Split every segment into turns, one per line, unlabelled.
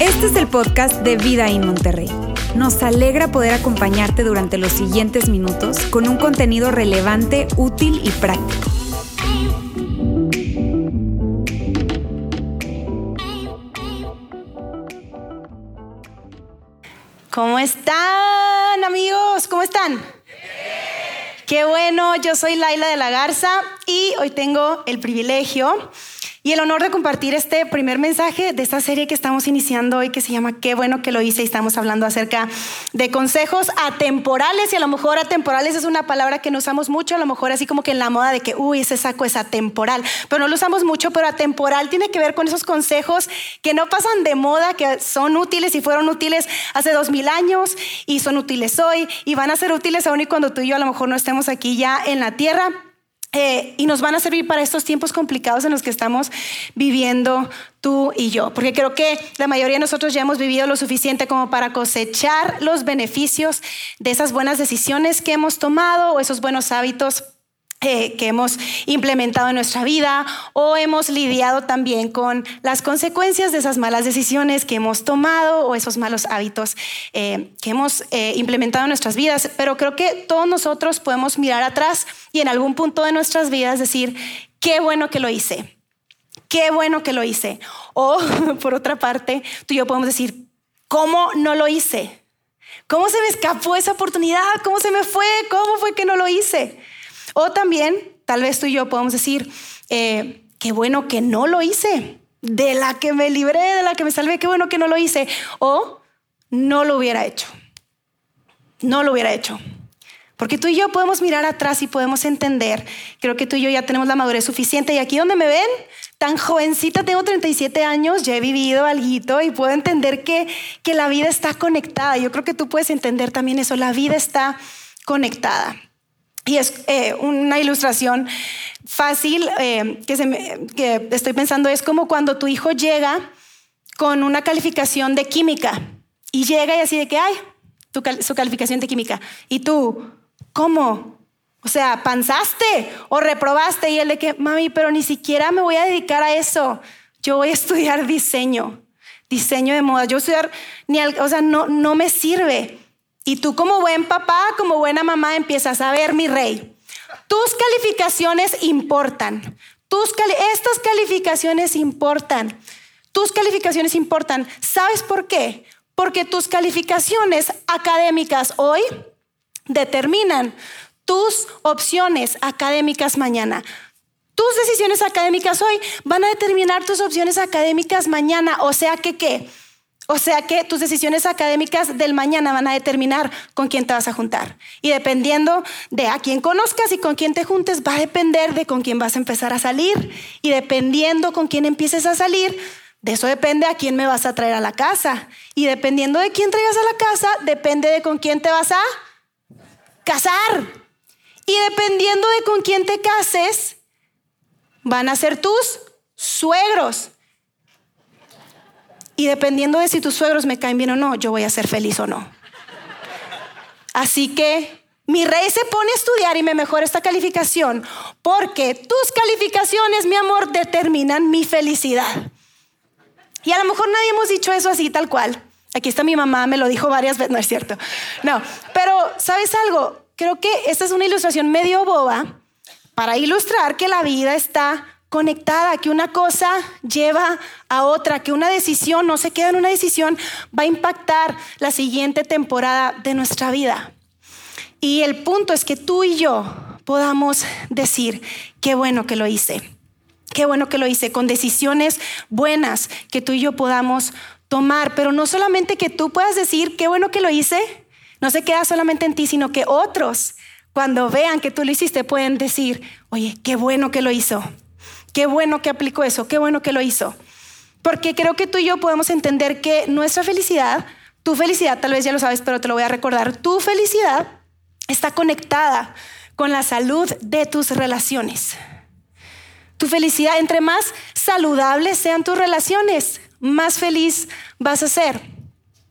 Este es el podcast de Vida en Monterrey. Nos alegra poder acompañarte durante los siguientes minutos con un contenido relevante, útil y práctico.
¿Cómo están amigos? ¿Cómo están? Qué bueno, yo soy Laila de la Garza y hoy tengo el privilegio y el honor de compartir este primer mensaje de esta serie que estamos iniciando hoy que se llama Qué bueno que lo hice y estamos hablando acerca de consejos atemporales y a lo mejor atemporales es una palabra que no usamos mucho, a lo mejor así como que en la moda de que, uy, ese saco es atemporal, pero no lo usamos mucho, pero atemporal tiene que ver con esos consejos que no pasan de moda, que son útiles y fueron útiles hace dos mil años y son útiles hoy y van a ser útiles aún y cuando tú y yo a lo mejor no estemos aquí ya en la tierra. Eh, y nos van a servir para estos tiempos complicados en los que estamos viviendo tú y yo, porque creo que la mayoría de nosotros ya hemos vivido lo suficiente como para cosechar los beneficios de esas buenas decisiones que hemos tomado o esos buenos hábitos eh, que hemos implementado en nuestra vida o hemos lidiado también con las consecuencias de esas malas decisiones que hemos tomado o esos malos hábitos eh, que hemos eh, implementado en nuestras vidas. Pero creo que todos nosotros podemos mirar atrás y en algún punto de nuestras vidas decir, qué bueno que lo hice, qué bueno que lo hice. O por otra parte, tú y yo podemos decir, ¿cómo no lo hice? ¿Cómo se me escapó esa oportunidad? ¿Cómo se me fue? ¿Cómo fue que no lo hice? O también, tal vez tú y yo podemos decir, eh, qué bueno que no lo hice, de la que me libré, de la que me salvé, qué bueno que no lo hice. O no lo hubiera hecho. No lo hubiera hecho. Porque tú y yo podemos mirar atrás y podemos entender. Creo que tú y yo ya tenemos la madurez suficiente. Y aquí donde me ven, tan jovencita, tengo 37 años, ya he vivido algo y puedo entender que, que la vida está conectada. Yo creo que tú puedes entender también eso. La vida está conectada. Y es eh, una ilustración fácil eh, que, estoy pensando, es como cuando tu hijo llega con una calificación de química y llega y así de que, hay su calificación de química. Y tú, ¿cómo? O sea, ¿panzaste o reprobaste? Y él de que, mami, pero ni siquiera me voy a dedicar a eso. Yo voy a estudiar diseño, diseño de moda. Yo estudiar, ni o sea, no, no me sirve. Y tú como buen papá, como buena mamá, empiezas a ver, mi rey, tus calificaciones importan. Tus estas calificaciones importan. Tus calificaciones importan. ¿Sabes por qué? Porque tus calificaciones académicas hoy determinan tus opciones académicas mañana. Tus decisiones académicas hoy van a determinar tus opciones académicas mañana. O sea que, ¿qué? O sea que tus decisiones académicas del mañana van a determinar con quién te vas a juntar. Y dependiendo de a quién conozcas y con quién te juntes, va a depender de con quién vas a empezar a salir. Y dependiendo con quién empieces a salir, de eso depende a quién me vas a traer a la casa. Y dependiendo de quién traigas a la casa, depende de con quién te vas a casar. Y dependiendo de con quién te cases, van a ser tus suegros. Y dependiendo de si tus suegros me caen bien o no, yo voy a ser feliz o no. Así que mi rey se pone a estudiar y me mejora esta calificación porque tus calificaciones, mi amor, determinan mi felicidad. Y a lo mejor nadie hemos dicho eso así tal cual. Aquí está mi mamá, me lo dijo varias veces, no es cierto. No, pero ¿sabes algo? Creo que esta es una ilustración medio boba para ilustrar que la vida está conectada, que una cosa lleva a otra, que una decisión no se queda en una decisión, va a impactar la siguiente temporada de nuestra vida. Y el punto es que tú y yo podamos decir, qué bueno que lo hice, qué bueno que lo hice, con decisiones buenas que tú y yo podamos tomar, pero no solamente que tú puedas decir, qué bueno que lo hice, no se queda solamente en ti, sino que otros, cuando vean que tú lo hiciste, pueden decir, oye, qué bueno que lo hizo, Qué bueno que aplicó eso, qué bueno que lo hizo. Porque creo que tú y yo podemos entender que nuestra felicidad, tu felicidad, tal vez ya lo sabes, pero te lo voy a recordar, tu felicidad está conectada con la salud de tus relaciones. Tu felicidad, entre más saludables sean tus relaciones, más feliz vas a ser.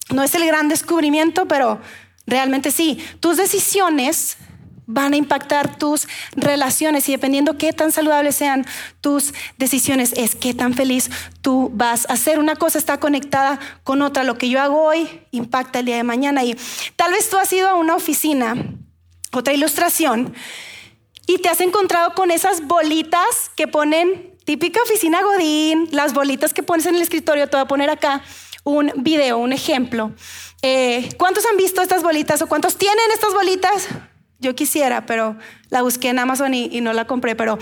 No es el gran descubrimiento, pero realmente sí. Tus decisiones van a impactar tus relaciones y dependiendo qué tan saludables sean tus decisiones, es qué tan feliz tú vas a ser. Una cosa está conectada con otra. Lo que yo hago hoy impacta el día de mañana. Y tal vez tú has ido a una oficina, otra ilustración, y te has encontrado con esas bolitas que ponen, típica oficina Godín, las bolitas que pones en el escritorio, te voy a poner acá un video, un ejemplo. Eh, ¿Cuántos han visto estas bolitas o cuántos tienen estas bolitas? Yo quisiera, pero la busqué en Amazon y, no la compré. Pero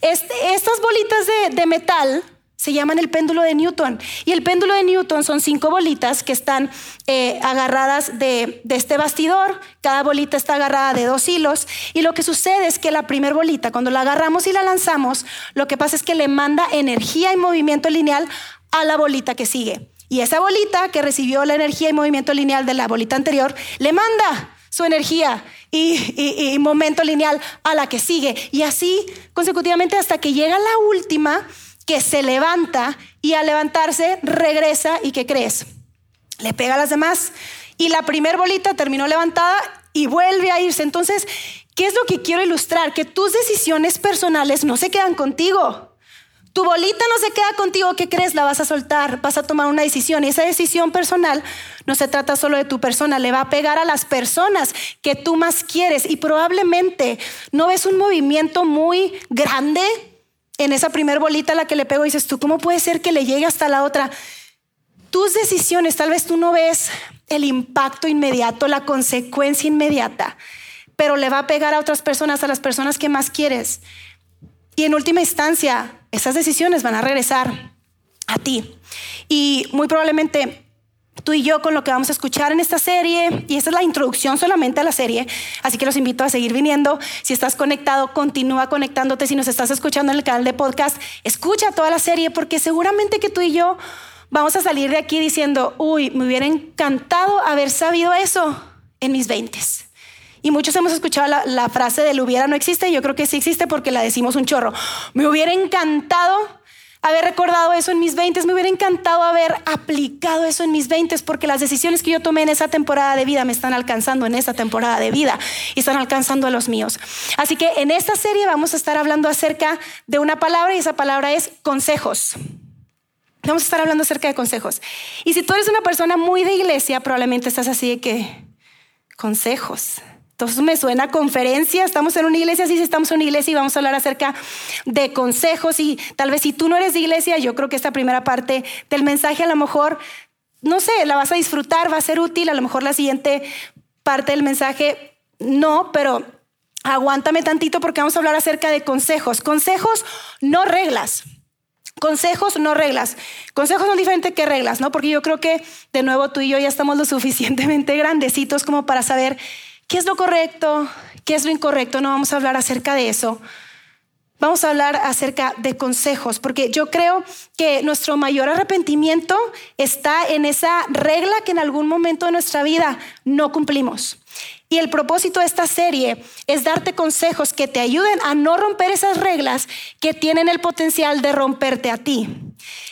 este, estas bolitas de, metal se llaman el péndulo de Newton. Y el péndulo de Newton son cinco bolitas que están eh, agarradas de, de, este bastidor. Cada bolita está agarrada de dos hilos. Y lo que sucede es que la primera bolita, cuando la agarramos y la lanzamos, lo que pasa es que le manda energía y movimiento lineal a la bolita que sigue. Y esa bolita que recibió la energía y movimiento lineal de la bolita anterior, le manda su energía y, momento lineal a la que sigue. Y así consecutivamente hasta que llega la última que se levanta y al levantarse regresa y ¿qué crees? Le pega a las demás. Y la primer bolita terminó levantada y vuelve a irse. Entonces, ¿qué es lo que quiero ilustrar? Que tus decisiones personales no se quedan contigo. Tu bolita no se queda contigo, ¿qué crees? La vas a soltar, vas a tomar una decisión y esa decisión personal no se trata solo de tu persona, le va a pegar a las personas que tú más quieres y probablemente no ves un movimiento muy grande en esa primer bolita a la que le pego y dices, ¿tú cómo puede ser que le llegue hasta la otra? Tus decisiones, tal vez tú no ves el impacto inmediato, la consecuencia inmediata, pero le va a pegar a otras personas, a las personas que más quieres. Y en última instancia, esas decisiones van a regresar a ti. Y muy probablemente tú y yo con lo que vamos a escuchar en esta serie, y esta es la introducción solamente a la serie, así que los invito a seguir viniendo. Si estás conectado, continúa conectándote. Si nos estás escuchando en el canal de podcast, escucha toda la serie porque seguramente que tú y yo vamos a salir de aquí diciendo, uy, me hubiera encantado haber sabido eso en mis veintes. Y muchos hemos escuchado la, frase del hubiera no existe. Yo creo que sí existe porque la decimos un chorro. Me hubiera encantado haber recordado eso en mis 20, me hubiera encantado haber aplicado eso en mis 20 porque las decisiones que yo tomé en esa temporada de vida me están alcanzando en esa temporada de vida y están alcanzando a los míos. Así que en esta serie vamos a estar hablando acerca de una palabra y esa palabra es consejos. Vamos a estar hablando acerca de consejos. Y si tú eres una persona muy de iglesia, probablemente estás así de que consejos. Entonces me suena conferencia, estamos en una iglesia, sí, estamos en una iglesia y vamos a hablar acerca de consejos y tal vez si tú no eres de iglesia, yo creo que esta primera parte del mensaje a lo mejor, no sé, la vas a disfrutar, va a ser útil, a lo mejor la siguiente parte del mensaje no, pero aguántame tantito porque vamos a hablar acerca de consejos, consejos, no reglas. Consejos, no reglas. Consejos son diferentes que reglas, ¿no? Porque yo creo que, de nuevo, tú y yo ya estamos lo suficientemente grandecitos como para saber ¿Qué es lo correcto? ¿Qué es lo incorrecto? No vamos a hablar acerca de eso. Vamos a hablar acerca de consejos, porque yo creo que nuestro mayor arrepentimiento está en esa regla que en algún momento de nuestra vida no cumplimos. Y el propósito de esta serie es darte consejos que te ayuden a no romper esas reglas que tienen el potencial de romperte a ti.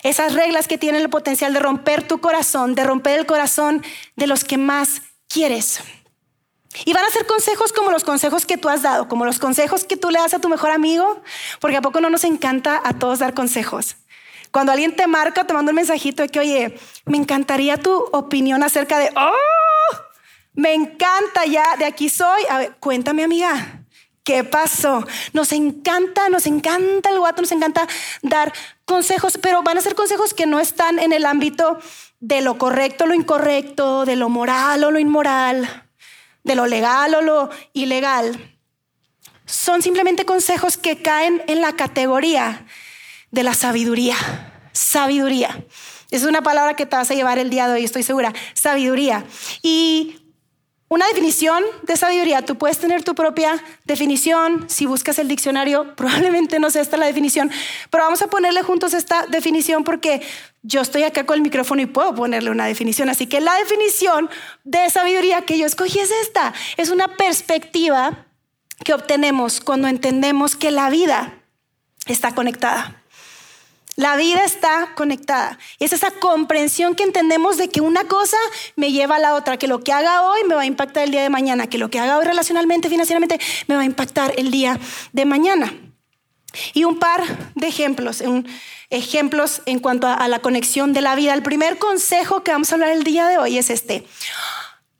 Esas reglas que tienen el potencial de romper tu corazón, de romper el corazón de los que más quieres. Y van a ser consejos como los consejos que tú has dado, como los consejos que tú le das a tu mejor amigo, porque a poco no nos encanta a todos dar consejos. Cuando alguien te marca, te manda un mensajito de que, oye, me encantaría tu opinión acerca de, oh, me encanta ya, de aquí soy. A ver, cuéntame, amiga, ¿qué pasó? Nos encanta, nos encanta el guato, nos encanta dar consejos, pero van a ser consejos que no están en el ámbito de lo correcto, lo incorrecto, de lo moral o lo inmoral de lo legal o lo ilegal, son simplemente consejos que caen en la categoría de la sabiduría. Sabiduría. Es una palabra que te vas a llevar el día de hoy, estoy segura. Sabiduría. Y una definición de sabiduría, tú puedes tener tu propia definición, si buscas el diccionario, probablemente no sea esta la definición, pero vamos a ponerle juntos esta definición porque yo estoy acá con el micrófono y puedo ponerle una definición. Así que la definición de sabiduría que yo escogí es esta, es una perspectiva que obtenemos cuando entendemos que la vida está conectada. La vida está conectada. Es esa comprensión que entendemos de que una cosa me lleva a la otra, que lo que haga hoy me va a impactar el día de mañana, que lo que haga hoy relacionalmente, financieramente, me va a impactar el día de mañana. Y un par de ejemplos, ejemplos en cuanto a, la conexión de la vida. El primer consejo que vamos a hablar el día de hoy es este.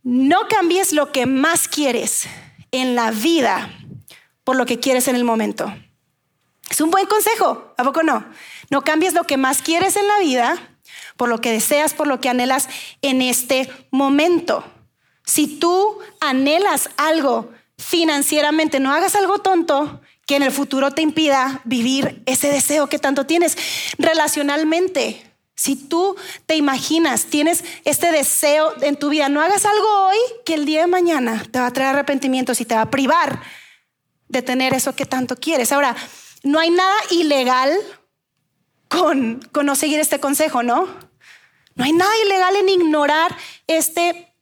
No cambies lo que más quieres en la vida por lo que quieres en el momento. Es un buen consejo, ¿a poco no? No cambies lo que más quieres en la vida por lo que deseas, por lo que anhelas en este momento. Si tú anhelas algo financieramente, no hagas algo tonto que en el futuro te impida vivir ese deseo que tanto tienes. Relacionalmente, si tú te imaginas, tienes este deseo en tu vida, no hagas algo hoy que el día de mañana te va a traer arrepentimientos y te va a privar de tener eso que tanto quieres. Ahora, no hay nada ilegal con, con no seguir este consejo, ¿no? No hay nada ilegal en ignorar este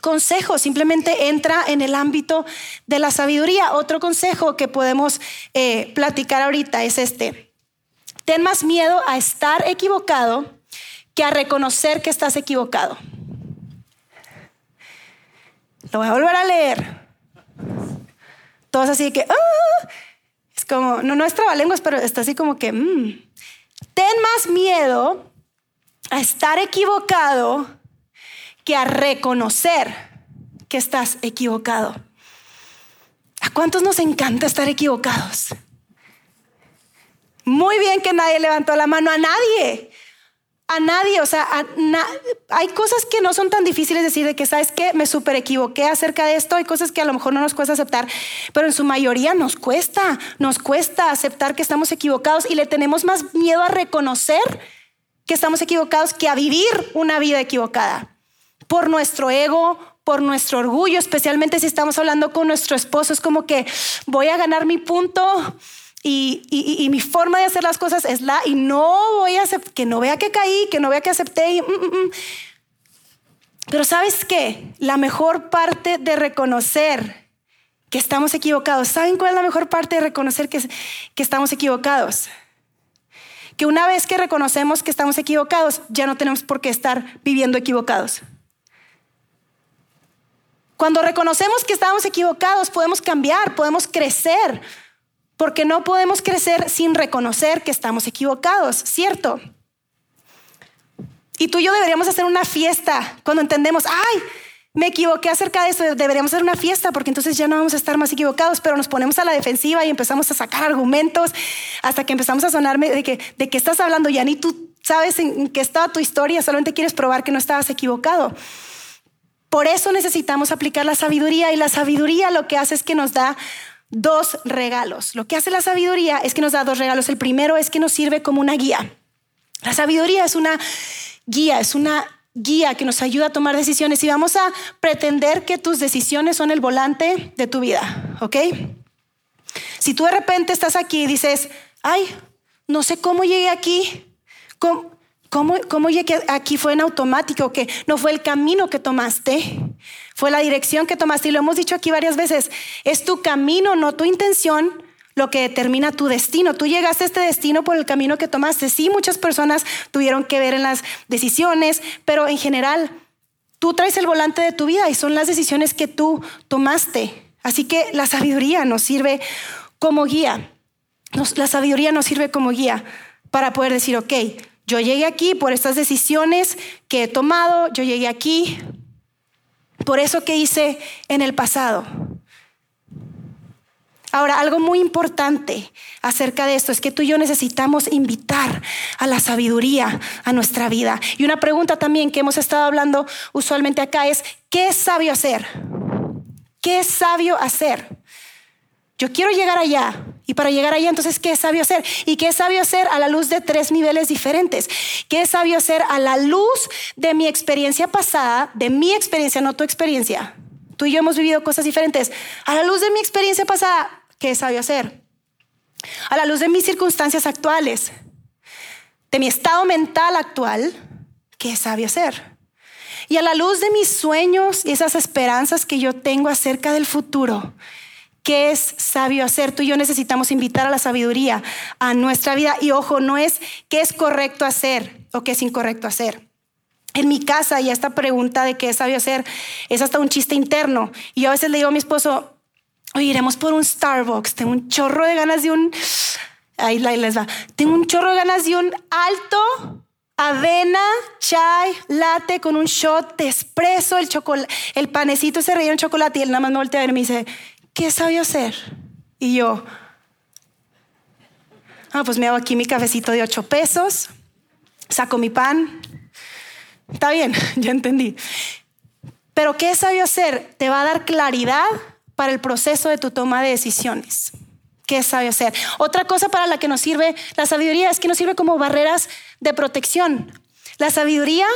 consejo, simplemente entra en el ámbito de la sabiduría. Otro consejo que podemos eh, platicar ahorita es este. Ten más miedo a estar equivocado que a reconocer que estás equivocado. Lo voy a volver a leer. Todos así que, ah", es como, no, no es trabalenguas, pero está así como que, mm". Ten más miedo a estar equivocado que a reconocer que estás equivocado. ¿A cuántos nos encanta estar equivocados? Muy bien que nadie levantó la mano, a nadie. A nadie, o sea, hay cosas que no son tan difíciles decir de que, ¿sabes qué? Me súper equivoqué acerca de esto, hay cosas que a lo mejor no nos cuesta aceptar, pero en su mayoría nos cuesta, nos cuesta aceptar que estamos equivocados y le tenemos más miedo a reconocer que estamos equivocados que a vivir una vida equivocada por nuestro ego, por nuestro orgullo, especialmente si estamos hablando con nuestro esposo, es como que voy a ganar mi punto y, mi forma de hacer las cosas es la y no voy a que no vea que caí, que no vea que acepté. Mm, mm, mm. Pero sabes qué, la mejor parte de reconocer que estamos equivocados, ¿saben cuál es la mejor parte de reconocer que, que estamos equivocados? Que una vez que reconocemos que estamos equivocados, ya no tenemos por qué estar viviendo equivocados. Cuando reconocemos que estamos equivocados, podemos cambiar, podemos crecer, porque no podemos crecer sin reconocer que estamos equivocados, ¿cierto? Y tú y yo deberíamos hacer una fiesta cuando entendemos, ay, me equivoqué acerca de eso, deberíamos hacer una fiesta porque entonces ya no vamos a estar más equivocados, pero nos ponemos a la defensiva y empezamos a sacar argumentos hasta que empezamos a sonarme de que, de qué estás hablando, ya ni tú sabes en qué estaba tu historia, solamente quieres probar que no estabas equivocado. Por eso necesitamos aplicar la sabiduría y la sabiduría lo que hace es que nos da dos regalos. Lo que hace la sabiduría es que nos da dos regalos. El primero es que nos sirve como una guía. La sabiduría es una guía, es una guía que nos ayuda a tomar decisiones y vamos a pretender que tus decisiones son el volante de tu vida, ¿ok? Si tú de repente estás aquí y dices, ay, no sé cómo llegué aquí, ¿cómo, ¿Cómo, cómo llegué aquí fue en automático? Que no fue el camino que tomaste, fue la dirección que tomaste. Y lo hemos dicho aquí varias veces. Es tu camino, no tu intención, lo que determina tu destino. Tú llegaste a este destino por el camino que tomaste. Sí, muchas personas tuvieron que ver en las decisiones, pero en general tú traes el volante de tu vida y son las decisiones que tú tomaste. Así que la sabiduría nos sirve como guía. la sabiduría nos sirve como guía para poder decir, ok, yo llegué aquí por estas decisiones que he tomado, yo llegué aquí por eso que hice en el pasado. Ahora, algo muy importante acerca de esto es que tú y yo necesitamos invitar a la sabiduría a nuestra vida. Y una pregunta también que hemos estado hablando usualmente acá es, ¿qué es sabio hacer? ¿Qué es sabio hacer? Yo quiero llegar allá, y para llegar allá, entonces, ¿qué es sabio hacer? ¿Y qué es sabio hacer a la luz de tres niveles diferentes? ¿Qué es sabio hacer a la luz de mi experiencia pasada, de mi experiencia, no tu experiencia? Tú y yo hemos vivido cosas diferentes. A la luz de mi experiencia pasada, ¿qué es sabio hacer? A la luz de mis circunstancias actuales, de mi estado mental actual, ¿qué es sabio hacer? Y a la luz de mis sueños y esas esperanzas que yo tengo acerca del futuro, ¿Qué es sabio hacer? Tú y yo necesitamos invitar a la sabiduría a nuestra vida. Y ojo, no es qué es correcto hacer o qué es incorrecto hacer. En mi casa, y esta pregunta de qué es sabio hacer es hasta un chiste interno. Y yo a veces le digo a mi esposo, oye, iremos por un Starbucks, tengo un chorro de ganas de un... Ahí les va. Tengo un chorro de ganas de un alto avena, chai, latte con un shot de espresso, el, el panecito se relleno en chocolate y él nada más me voltea a ver y me dice, ¿qué sabio hacer? Y yo, ah, pues me hago aquí mi cafecito de ocho pesos, saco mi pan, está bien, ya entendí. Pero ¿qué sabio hacer? Te va a dar claridad para el proceso de tu toma de decisiones. ¿Qué sabio hacer? Otra cosa para la que nos sirve la sabiduría es que nos sirve como barreras de protección. La sabiduría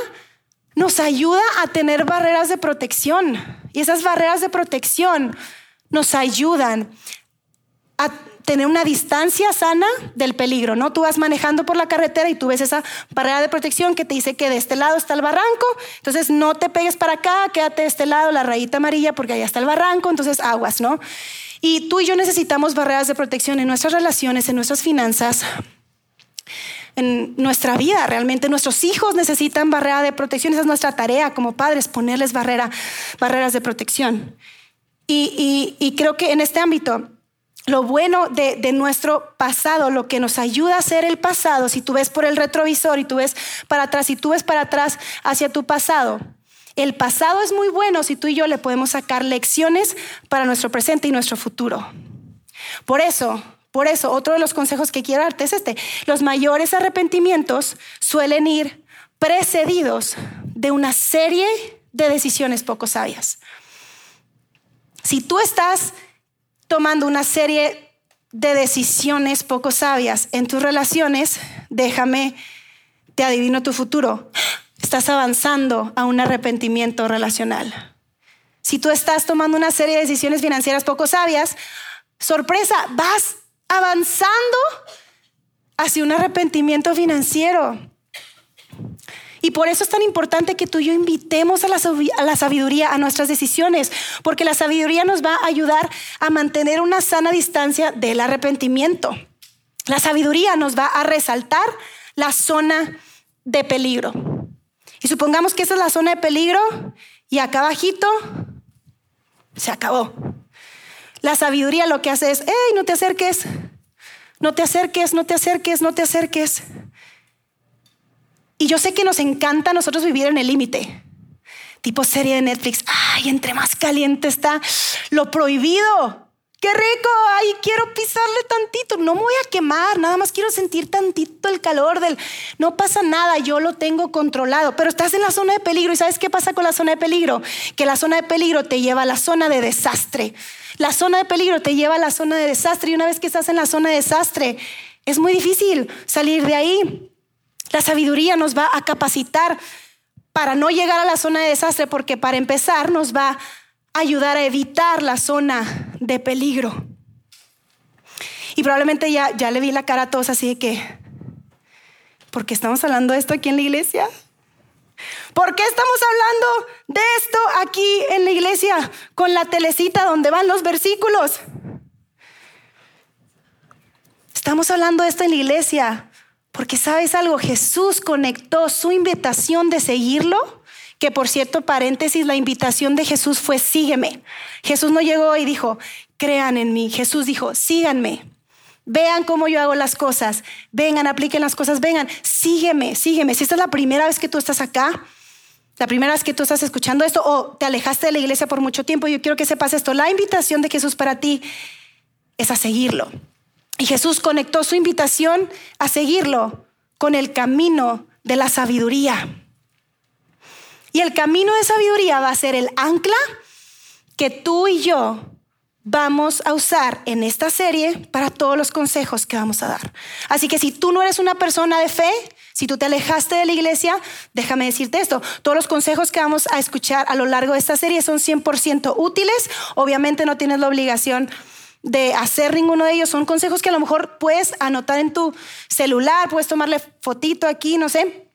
nos ayuda a tener barreras de protección y esas barreras de protección nos ayudan a tener una distancia sana del peligro, ¿no? Tú vas manejando por la carretera y tú ves esa barrera de protección que te dice que de este lado está el barranco, entonces no te pegues para acá, quédate de este lado, la rayita amarilla, porque allá está el barranco, entonces aguas, ¿no? Y tú y yo necesitamos barreras de protección en nuestras relaciones, en nuestras finanzas, en nuestra vida. Realmente nuestros hijos necesitan barrera de protección. Esa es nuestra tarea como padres, ponerles barrera, barreras de protección. Y, creo que en este ámbito, lo bueno de, nuestro pasado, lo que nos ayuda a ser el pasado, si tú ves por el retrovisor y tú ves para atrás, y tú ves para atrás hacia tu pasado, el pasado es muy bueno si tú y yo le podemos sacar lecciones para nuestro presente y nuestro futuro. Por eso, por eso, otro de los consejos que quiero darte es este. Los mayores arrepentimientos suelen ir precedidos de una serie de decisiones poco sabias. Si tú estás tomando una serie de decisiones poco sabias en tus relaciones, déjame, te adivino tu futuro. Estás avanzando a un arrepentimiento relacional. Si tú estás tomando una serie de decisiones financieras poco sabias, sorpresa, vas avanzando hacia un arrepentimiento financiero. Y por eso es tan importante que tú y yo invitemos a la, sabiduría a nuestras decisiones, porque la sabiduría nos va a ayudar a mantener una sana distancia del arrepentimiento. La sabiduría nos va a resaltar la zona de peligro. Y supongamos que esa es la zona de peligro y acá abajito se acabó. La sabiduría lo que hace es, hey, no te acerques, no te acerques, no te acerques, no te acerques. Y yo sé que nos encanta a nosotros vivir en el límite. Tipo serie de Netflix. Ay, entre más caliente está lo prohibido. Qué rico, ay, quiero pisarle tantito. No me voy a quemar, nada más quiero sentir tantito el calor del... No pasa nada, yo lo tengo controlado, pero estás en la zona de peligro. ¿Y sabes qué pasa con la zona de peligro? Que la zona de peligro te lleva a la zona de desastre. La zona de peligro te lleva a la zona de desastre y una vez que estás en la zona de desastre, es muy difícil salir de ahí. La sabiduría nos va a capacitar para no llegar a la zona de desastre, porque para empezar nos va a ayudar a evitar la zona de peligro. Y probablemente ya, ya le vi la cara a todos así de que, ¿por qué estamos hablando de esto aquí en la iglesia? ¿Por qué estamos hablando de esto aquí en la iglesia con la telecita donde van los versículos? Estamos hablando de esto en la iglesia porque sabes algo, Jesús conectó su invitación de seguirlo, que por cierto, paréntesis, la invitación de Jesús fue sígueme. Jesús no llegó y dijo, crean en mí. Jesús dijo, síganme. Vean cómo yo hago las cosas. Vengan, apliquen las cosas. Vengan, sígueme, sígueme. Si esta es la primera vez que tú estás acá, la primera vez que tú estás escuchando esto o te alejaste de la iglesia por mucho tiempo, yo quiero que sepas esto. La invitación de Jesús para ti es a seguirlo. Y Jesús conectó su invitación a seguirlo con el camino de la sabiduría. Y el camino de sabiduría va a ser el ancla que tú y yo vamos a usar en esta serie para todos los consejos que vamos a dar. Así que si tú no eres una persona de fe, si tú te alejaste de la iglesia, déjame decirte esto, todos los consejos que vamos a escuchar a lo largo de esta serie son 100% útiles. Obviamente no tienes la obligación de hacer ninguno de ellos. Son consejos que a lo mejor puedes anotar en tu celular, puedes tomarle fotito aquí, no sé.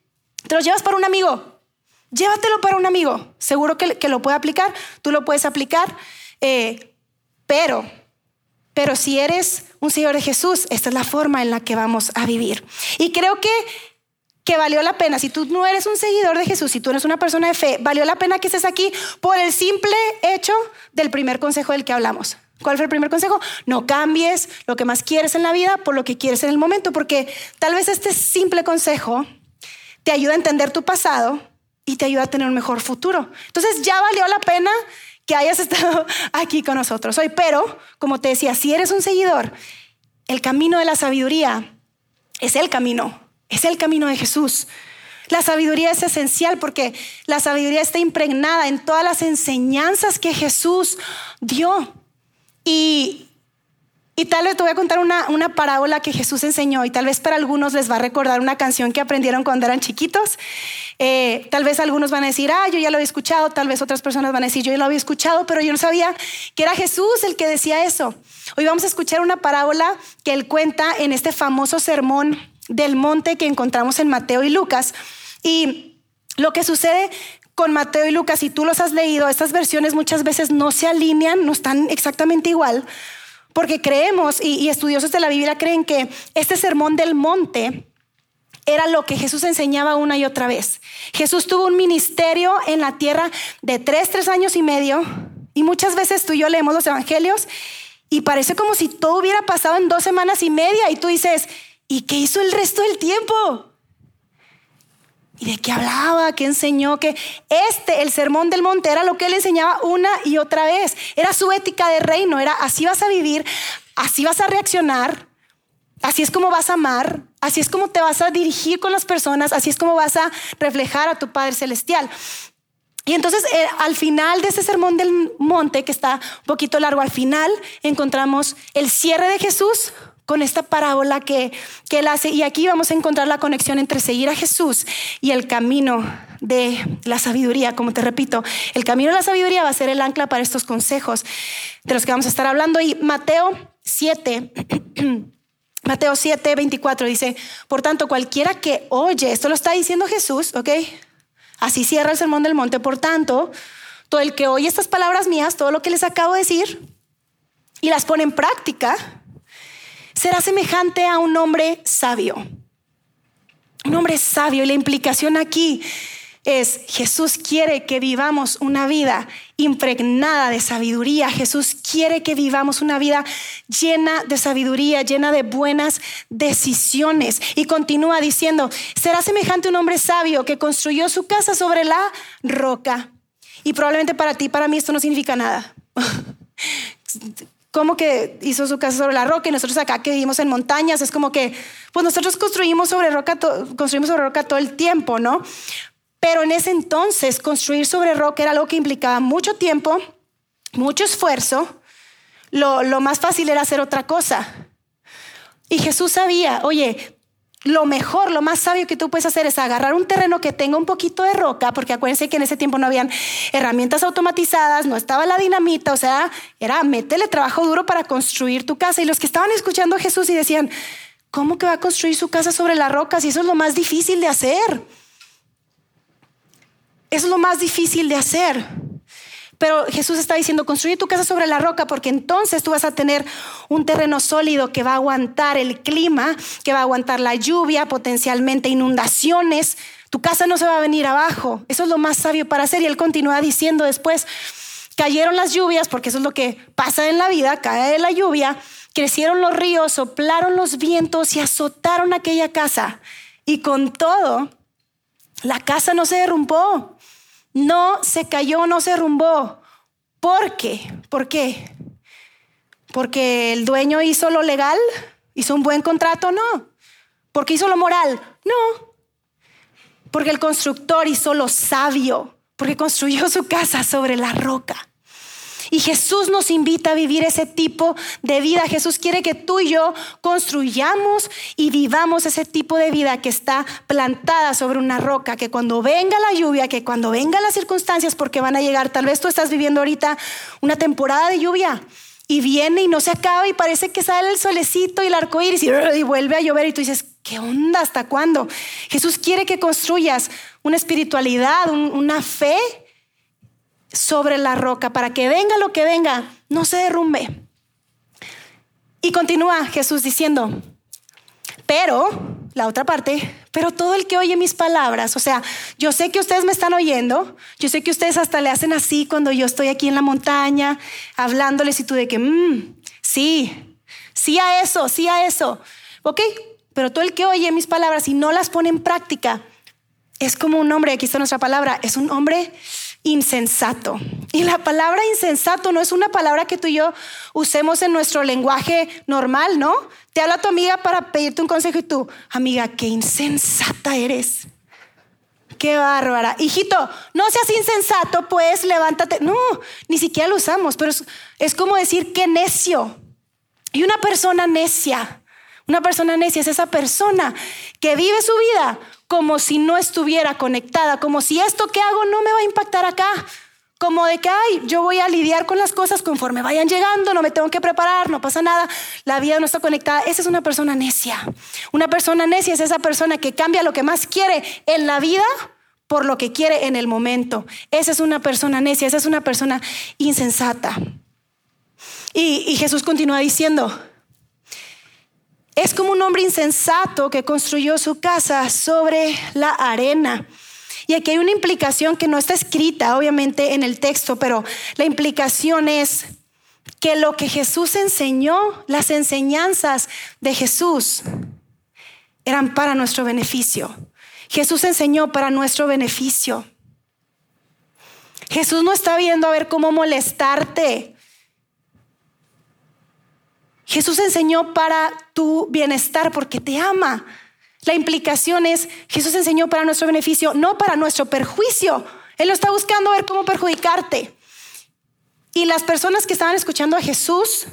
Te los llevas para un amigo. Llévatelo para un amigo. Seguro que, lo puede aplicar. Tú lo puedes aplicar. Eh, pero Pero si eres un seguidor de Jesús, esta es la forma en la que vamos a vivir. Y creo que que valió la pena, si tú no eres un seguidor de Jesús, si tú eres una persona de fe, valió la pena que estés aquí por el simple hecho del primer consejo del que hablamos. ¿Cuál fue el primer consejo? No cambies lo que más quieres en la vida por lo que quieres en el momento, porque tal vez este simple consejo te ayuda a entender tu pasado y te ayuda a tener un mejor futuro. Entonces ya valió la pena que hayas estado aquí con nosotros hoy. Pero, como te decía, si eres un seguidor, el camino de la sabiduría es el camino, es el camino de Jesús. La sabiduría es esencial porque la sabiduría está impregnada en todas las enseñanzas que Jesús dio. Y, y tal vez te voy a contar una, una, parábola que Jesús enseñó y tal vez para algunos les va a recordar una canción que aprendieron cuando eran chiquitos. Eh, tal vez algunos van a decir, ah, yo ya lo había escuchado, tal vez otras personas van a decir, yo ya lo había escuchado, pero yo no sabía que era Jesús el que decía eso. Hoy vamos a escuchar una parábola que él cuenta en este famoso sermón del monte que encontramos en Mateo y Lucas. Y lo que sucede con Mateo y Lucas, si tú los has leído, estas versiones muchas veces no se alinean, no están exactamente igual porque creemos y, estudiosos de la Biblia creen que este sermón del monte era lo que Jesús enseñaba una y otra vez. Jesús tuvo un ministerio en la tierra de tres, tres años y medio. Y muchas veces tú y yo leemos los evangelios y parece como si todo hubiera pasado en dos semanas y media. Y tú dices, ¿y qué hizo el resto del tiempo? ¿Y de qué hablaba? ¿Qué enseñó? Que este, el sermón del monte, era lo que él enseñaba una y otra vez. Era su ética de reino, era así vas a vivir, así vas a reaccionar, así es como vas a amar, así es como te vas a dirigir con las personas, así es como vas a reflejar a tu Padre Celestial. Y entonces eh, al final de ese sermón del monte, que está un poquito largo, al final encontramos el cierre de Jesús con esta parábola que, que él hace. Y aquí vamos a encontrar la conexión entre seguir a Jesús y el camino de la sabiduría. Como te repito, el camino de la sabiduría va a ser el ancla para estos consejos de los que vamos a estar hablando. Y Mateo 7. Mateo 7, 24 dice, por tanto, cualquiera que oye, esto lo está diciendo Jesús, ¿ok? Así cierra el sermón del monte, por tanto, todo el que oye estas palabras mías, todo lo que les acabo de decir, y las pone en práctica, será semejante a un hombre sabio. Un hombre sabio. Y la implicación aquí es, Jesús quiere que vivamos una vida impregnada de sabiduría. Jesús quiere que vivamos una vida llena de sabiduría, llena de buenas decisiones. Y continúa diciendo, será semejante a un hombre sabio que construyó su casa sobre la roca. Y probablemente para ti, para mí esto no significa nada. ¿Cómo que hizo su casa sobre la roca y nosotros acá que vivimos en montañas, es como que, pues nosotros construimos sobre roca, construimos sobre roca todo el tiempo, ¿no? Pero en ese entonces construir sobre roca era algo que implicaba mucho tiempo, mucho esfuerzo. Lo, lo más fácil era hacer otra cosa. Y Jesús sabía, oye, lo mejor, lo más sabio que tú puedes hacer es agarrar un terreno que tenga un poquito de roca, porque acuérdense que en ese tiempo no habían herramientas automatizadas, no estaba la dinamita, o sea, era métele trabajo duro para construir tu casa. Y los que estaban escuchando a Jesús y decían, ¿cómo que va a construir su casa sobre la roca si eso es lo más difícil de hacer? Eso es lo más difícil de hacer. Pero Jesús está diciendo, construye tu casa sobre la roca porque entonces tú vas a tener un terreno sólido que va a aguantar el clima, que va a aguantar la lluvia, potencialmente inundaciones. Tu casa no se va a venir abajo. Eso es lo más sabio para hacer. Y él continúa diciendo después, cayeron las lluvias, porque eso es lo que pasa en la vida, cae la lluvia, crecieron los ríos, soplaron los vientos y azotaron aquella casa. Y con todo, la casa no se derrumbó no se cayó, no se rumbó. ¿Por qué? ¿Por qué? ¿Porque el dueño hizo lo legal? ¿Hizo un buen contrato? No. ¿Porque hizo lo moral? No. Porque el constructor hizo lo sabio, porque construyó su casa sobre la roca. Y Jesús nos invita a vivir ese tipo de vida. Jesús quiere que tú y yo construyamos y vivamos ese tipo de vida que está plantada sobre una roca, que cuando venga la lluvia, que cuando vengan las circunstancias, porque van a llegar, tal vez tú estás viviendo ahorita una temporada de lluvia y viene y no se acaba y parece que sale el solecito y el arco iris y, vuelve a llover y tú dices, ¿qué onda? ¿Hasta cuándo? Jesús quiere que construyas una espiritualidad, una fe sobre la roca para que venga lo que venga, no se derrumbe. Y continúa Jesús diciendo, pero, la otra parte, pero todo el que oye mis palabras, o sea, yo sé que ustedes me están oyendo, yo sé que ustedes hasta le hacen así cuando yo estoy aquí en la montaña, hablándoles y tú de que, mmm, sí, sí a eso, sí a eso, ok, pero todo el que oye mis palabras y no las pone en práctica, es como un hombre, aquí está nuestra palabra, es un hombre insensato. Y la palabra insensato no es una palabra que tú y yo usemos en nuestro lenguaje normal, ¿no? Te habla tu amiga para pedirte un consejo y tú, amiga, qué insensata eres. Qué bárbara. Hijito, no seas insensato, pues levántate. No, ni siquiera lo usamos, pero es, es como decir qué necio. Y una persona necia, una persona necia es esa persona que vive su vida como si no estuviera conectada, como si esto que hago no me va a impactar acá, como de que, ay, yo voy a lidiar con las cosas conforme vayan llegando, no me tengo que preparar, no pasa nada, la vida no está conectada. Esa es una persona necia. Una persona necia es esa persona que cambia lo que más quiere en la vida por lo que quiere en el momento. Esa es una persona necia, esa es una persona insensata. Y, y Jesús continúa diciendo, es como un hombre insensato que construyó su casa sobre la arena. Y aquí hay una implicación que no está escrita, obviamente, en el texto, pero la implicación es que lo que Jesús enseñó, las enseñanzas de Jesús, eran para nuestro beneficio. Jesús enseñó para nuestro beneficio. Jesús no está viendo a ver cómo molestarte. Jesús enseñó para tu bienestar porque te ama. La implicación es, Jesús enseñó para nuestro beneficio, no para nuestro perjuicio. Él lo está buscando ver cómo perjudicarte. Y las personas que estaban escuchando a Jesús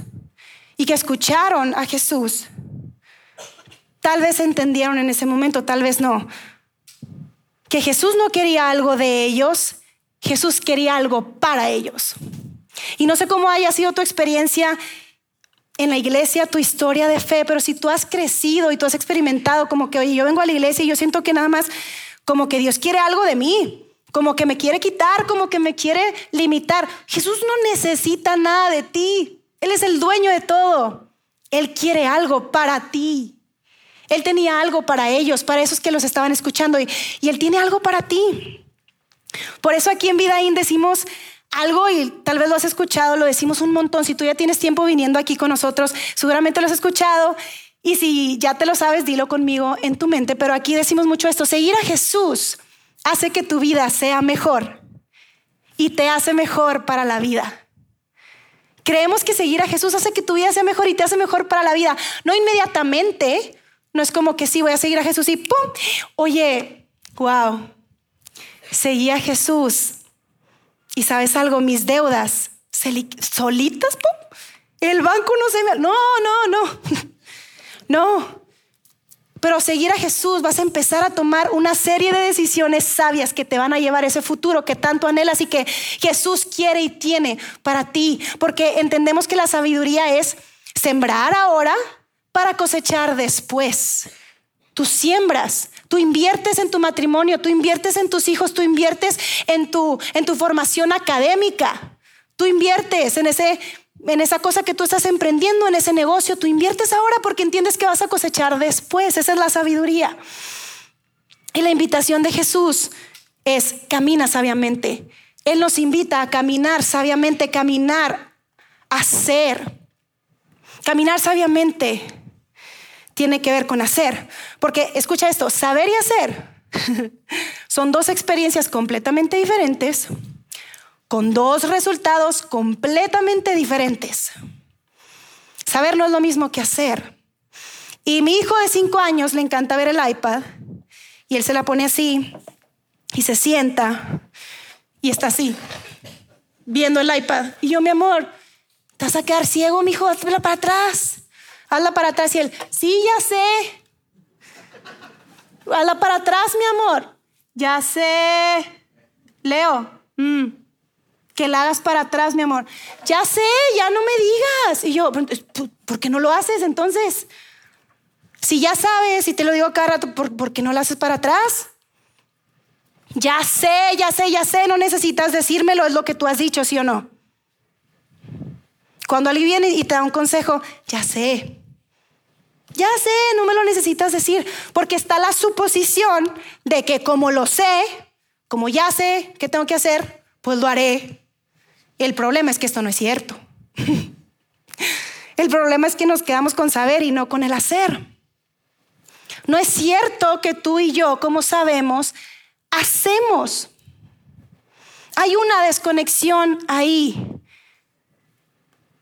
y que escucharon a Jesús, tal vez entendieron en ese momento, tal vez no, que Jesús no quería algo de ellos, Jesús quería algo para ellos. Y no sé cómo haya sido tu experiencia en la iglesia tu historia de fe, pero si tú has crecido y tú has experimentado como que, oye, yo vengo a la iglesia y yo siento que nada más como que Dios quiere algo de mí, como que me quiere quitar, como que me quiere limitar. Jesús no necesita nada de ti. Él es el dueño de todo. Él quiere algo para ti. Él tenía algo para ellos, para esos que los estaban escuchando y, Él tiene algo para ti. Por eso aquí en Vidaín decimos, algo y tal vez lo has escuchado, lo decimos un montón. Si tú ya tienes tiempo viniendo aquí con nosotros, seguramente lo has escuchado. Y si ya te lo sabes, dilo conmigo en tu mente. Pero aquí decimos mucho esto. Seguir a Jesús hace que tu vida sea mejor y te hace mejor para la vida. Creemos que seguir a Jesús hace que tu vida sea mejor y te hace mejor para la vida. No inmediatamente. No es como que sí, voy a seguir a Jesús y ¡pum! Oye, wow. Seguí a Jesús y sabes algo, mis deudas solitas, el banco no se me... No, no, no. No. Pero seguir a Jesús vas a empezar a tomar una serie de decisiones sabias que te van a llevar a ese futuro que tanto anhelas y que Jesús quiere y tiene para ti. Porque entendemos que la sabiduría es sembrar ahora para cosechar después. Tú siembras, tú inviertes en tu matrimonio, tú inviertes en tus hijos, tú inviertes en tu, en tu formación académica, tú inviertes en, ese, en esa cosa que tú estás emprendiendo, en ese negocio, tú inviertes ahora porque entiendes que vas a cosechar después. Esa es la sabiduría. Y la invitación de Jesús es camina sabiamente. Él nos invita a caminar sabiamente, caminar, hacer. Caminar sabiamente tiene que ver con hacer. Porque escucha esto, saber y hacer son dos experiencias completamente diferentes, con dos resultados completamente diferentes. Saber no es lo mismo que hacer. Y mi hijo de cinco años le encanta ver el iPad y él se la pone así y se sienta y está así, viendo el iPad. Y yo, mi amor, te vas a quedar ciego, mi hijo, para atrás. Hazla para atrás y él, sí, ya sé. Hazla para atrás, mi amor. Ya sé. Leo, mm, que la hagas para atrás, mi amor. Ya sé, ya no me digas. Y yo, ¿por qué no lo haces entonces? Si ya sabes y te lo digo cada rato, ¿por, ¿por qué no lo haces para atrás? Ya sé, ya sé, ya sé, no necesitas decírmelo, es lo que tú has dicho, ¿sí o no? Cuando alguien viene y te da un consejo, ya sé, ya sé, no me lo necesitas decir, porque está la suposición de que como lo sé, como ya sé qué tengo que hacer, pues lo haré. El problema es que esto no es cierto. El problema es que nos quedamos con saber y no con el hacer. No es cierto que tú y yo, como sabemos, hacemos. Hay una desconexión ahí.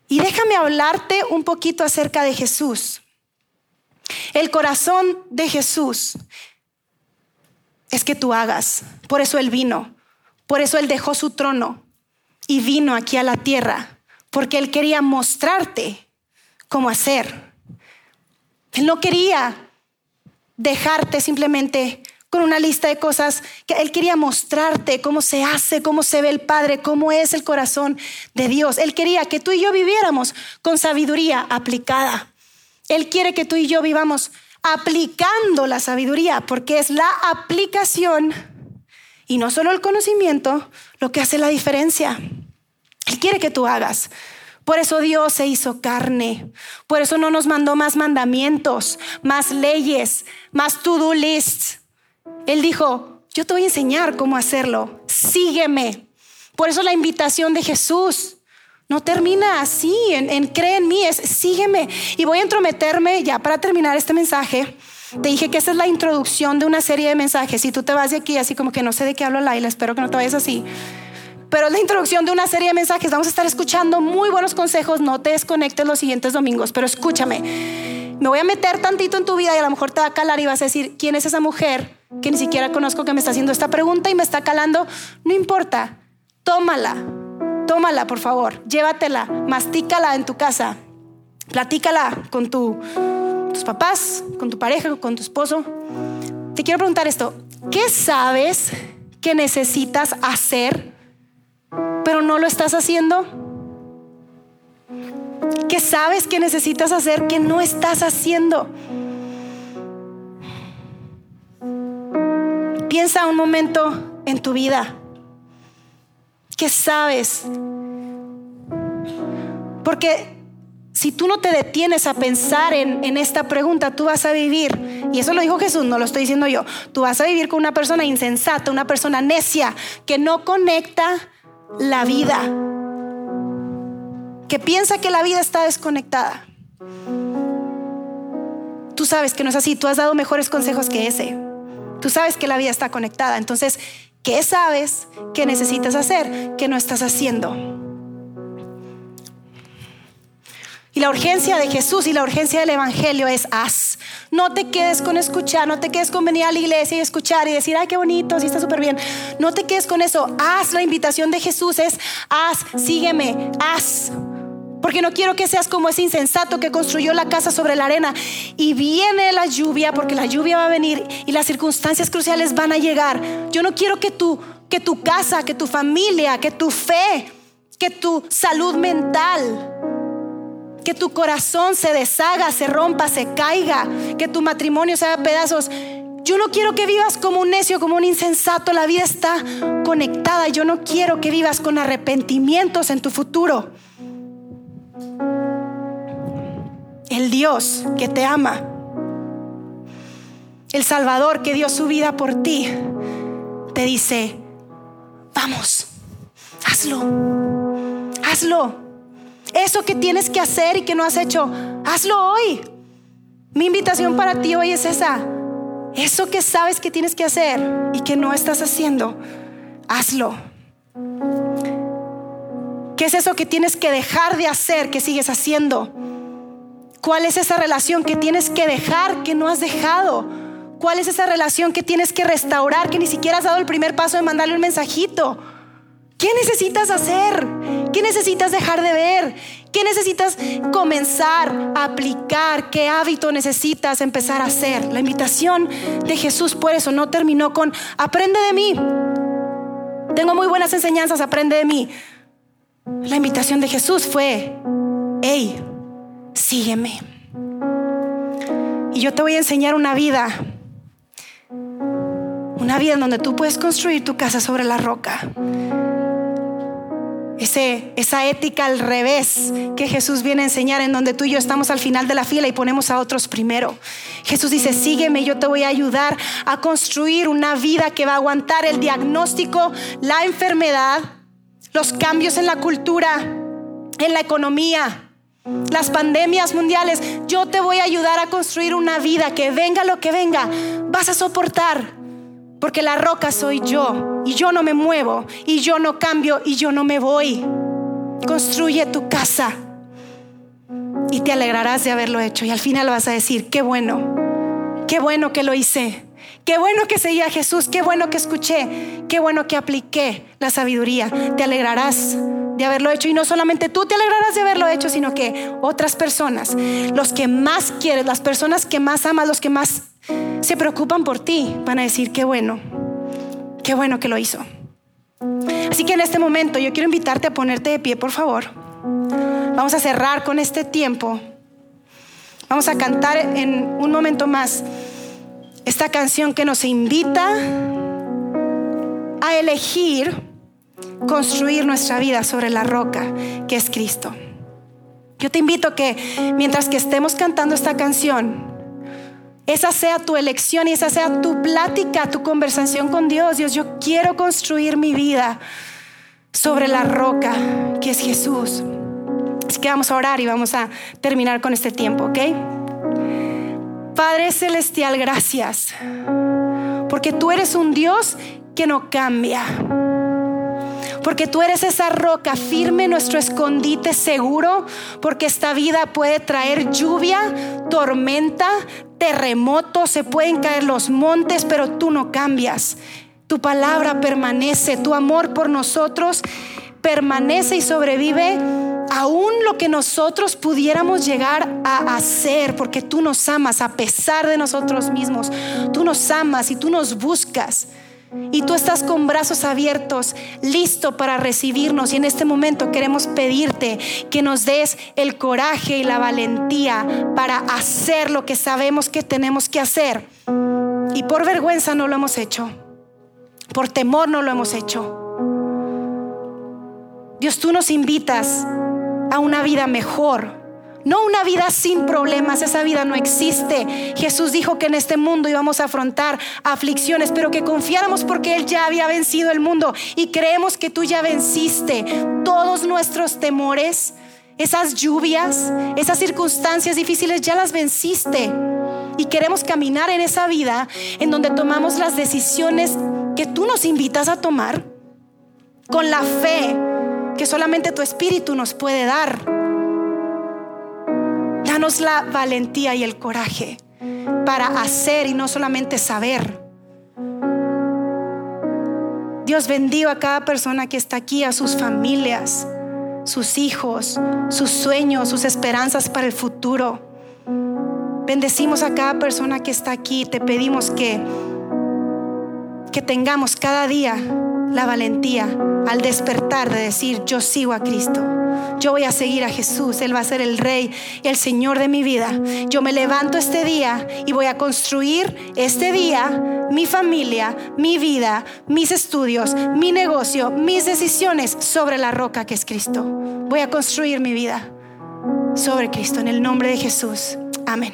Y déjame hablarte un poquito acerca de Jesús. El corazón de Jesús es que tú hagas. Por eso Él vino. Por eso Él dejó su trono y vino aquí a la tierra. Porque Él quería mostrarte cómo hacer. Él no quería dejarte simplemente con una lista de cosas que Él quería mostrarte cómo se hace, cómo se ve el Padre, cómo es el corazón de Dios. Él quería que tú y yo viviéramos con sabiduría aplicada. Él quiere que tú y yo vivamos aplicando la sabiduría, porque es la aplicación y no solo el conocimiento lo que hace la diferencia. Él quiere que tú hagas. Por eso Dios se hizo carne. Por eso no nos mandó más mandamientos, más leyes, más to-do lists. Él dijo, yo te voy a enseñar cómo hacerlo. Sígueme. Por eso la invitación de Jesús. No termina así, en, cree en mí, es sígueme. Y voy a entrometerme ya para terminar este mensaje. Te dije que esa es la introducción de una serie de mensajes. Si tú te vas de aquí así como que no sé de qué hablo Laila, espero que no te vayas así. Pero es la introducción de una serie de mensajes. Vamos a estar escuchando muy buenos consejos. No te desconectes los siguientes domingos, pero escúchame. Me voy a meter tantito en tu vida y a lo mejor te va a calar y vas a decir, ¿quién es esa mujer que ni siquiera conozco que me está haciendo esta pregunta y me está calando? No importa, tómala tómala, por favor, llévatela, mastícala en tu casa, platícala con tus papás, con tu pareja, con tu esposo. Te quiero preguntar esto, ¿qué sabes que necesitas hacer, pero no lo estás haciendo? ¿Qué sabes que necesitas hacer que no estás haciendo? Piensa un momento en tu vida. ¿Qué sabes? Porque si tú no te detienes a pensar en, esta pregunta, tú vas a vivir, y eso lo dijo Jesús, no lo estoy diciendo yo, tú vas a vivir con una persona insensata, una persona necia, que no conecta la vida, que piensa que la vida está desconectada. Tú sabes que no es así, tú has dado mejores consejos que ese. Tú sabes que la vida está conectada, entonces ¿Qué sabes que necesitas hacer que no estás haciendo? Y la urgencia de Jesús y la urgencia del Evangelio es haz. No te quedes con escuchar, no te quedes con venir a la iglesia y escuchar y decir, ay, qué bonito, sí está súper bien. No te quedes con eso. Haz. La invitación de Jesús es haz, sígueme, haz. Porque no quiero que seas como ese insensato que construyó la casa sobre la arena y viene la lluvia, porque la lluvia va a venir y las circunstancias cruciales van a llegar. Yo no quiero que tu, que tu casa, que tu familia, que tu fe, que tu salud mental, que tu corazón se deshaga, se rompa, se caiga, que tu matrimonio se haga pedazos. Yo no quiero que vivas como un necio, como un insensato. La vida está conectada. Yo no quiero que vivas con arrepentimientos en tu futuro. El Dios que te ama, el Salvador que dio su vida por ti, te dice, vamos, hazlo, hazlo. Eso que tienes que hacer y que no has hecho, hazlo hoy. Mi invitación para ti hoy es esa. Eso que sabes que tienes que hacer y que no estás haciendo, hazlo. ¿Qué es eso que tienes que dejar de hacer que sigues haciendo? ¿Cuál es esa relación que tienes que dejar que no has dejado? ¿Cuál es esa relación que tienes que restaurar que ni siquiera has dado el primer paso de mandarle un mensajito? ¿Qué necesitas hacer? ¿Qué necesitas dejar de ver? ¿Qué necesitas comenzar a aplicar? ¿Qué hábito necesitas empezar a hacer? La invitación de Jesús por eso no terminó con aprende de mí. Tengo muy buenas enseñanzas, aprende de mí. La invitación de Jesús fue, hey, sígueme. Y yo te voy a enseñar una vida, una vida en donde tú puedes construir tu casa sobre la roca. ese, esa ética al revés que Jesús viene a enseñar, en donde tú y yo estamos al final de la fila y ponemos a otros primero. Jesús dice, sígueme, yo te voy a ayudar a construir una vida que va a aguantar el diagnóstico, la enfermedad, los cambios en la cultura, en la economía, las pandemias mundiales. Yo te voy a ayudar a construir una vida que venga lo que venga, vas a soportar. Porque la roca soy yo y yo no me muevo y yo no cambio y yo no me voy. Construye tu casa y te alegrarás de haberlo hecho y al final vas a decir, qué bueno, qué bueno que lo hice, qué bueno que seguí a Jesús, qué bueno que escuché, qué bueno que apliqué la sabiduría. Te alegrarás de haberlo hecho y no solamente tú te alegrarás de haberlo hecho, sino que otras personas, los que más quieres, las personas que más amas, los que más se preocupan por ti, van a decir, qué bueno, qué bueno que lo hizo. Así que en este momento yo quiero invitarte a ponerte de pie, por favor. Vamos a cerrar con este tiempo. Vamos a cantar en un momento más esta canción que nos invita a elegir construir nuestra vida sobre la roca que es Cristo. Yo te invito que mientras que estemos cantando esta canción, esa sea tu elección y esa sea tu plática, tu conversación con Dios. Dios, yo quiero construir mi vida sobre la roca que es Jesús. Así que vamos a orar y vamos a terminar con este tiempo, ¿ok? Padre Celestial, gracias. Porque tú eres un Dios que no cambia porque tú eres esa roca firme, nuestro escondite seguro, porque esta vida puede traer lluvia, tormenta, terremoto, se pueden caer los montes, pero tú no cambias. Tu palabra permanece, tu amor por nosotros permanece y sobrevive aún lo que nosotros pudiéramos llegar a hacer, porque tú nos amas a pesar de nosotros mismos. Tú nos amas y tú nos buscas. Y tú estás con brazos abiertos, listo para recibirnos. Y en este momento queremos pedirte que nos des el coraje y la valentía para hacer lo que sabemos que tenemos que hacer. Y por vergüenza no lo hemos hecho. Por temor no lo hemos hecho. Dios, tú nos invitas a una vida mejor no una vida sin problemas, esa vida no existe. Jesús dijo que en este mundo íbamos a afrontar aflicciones, pero que confiáramos porque Él ya había vencido el mundo y creemos que tú ya venciste todos nuestros temores, esas lluvias, esas circunstancias difíciles, ya las venciste. Y queremos caminar en esa vida en donde tomamos las decisiones que tú nos invitas a tomar con la fe que solamente tu espíritu nos puede dar. Danos la valentía y el coraje para hacer y no solamente saber. Dios bendiga a cada persona que está aquí, a sus familias, sus hijos, sus sueños, sus esperanzas para el futuro. Bendecimos a cada persona que está aquí. Te pedimos que, que tengamos cada día la valentía al despertar de decir, yo sigo a Cristo. Yo voy a seguir a Jesús. Él va a ser el rey el Señor de mi vida. Yo me levanto este día y voy a construir este día mi familia, mi vida, mis estudios, mi negocio, mis decisiones sobre la roca que es Cristo. Voy a construir mi vida sobre Cristo en el nombre de Jesús. Amén.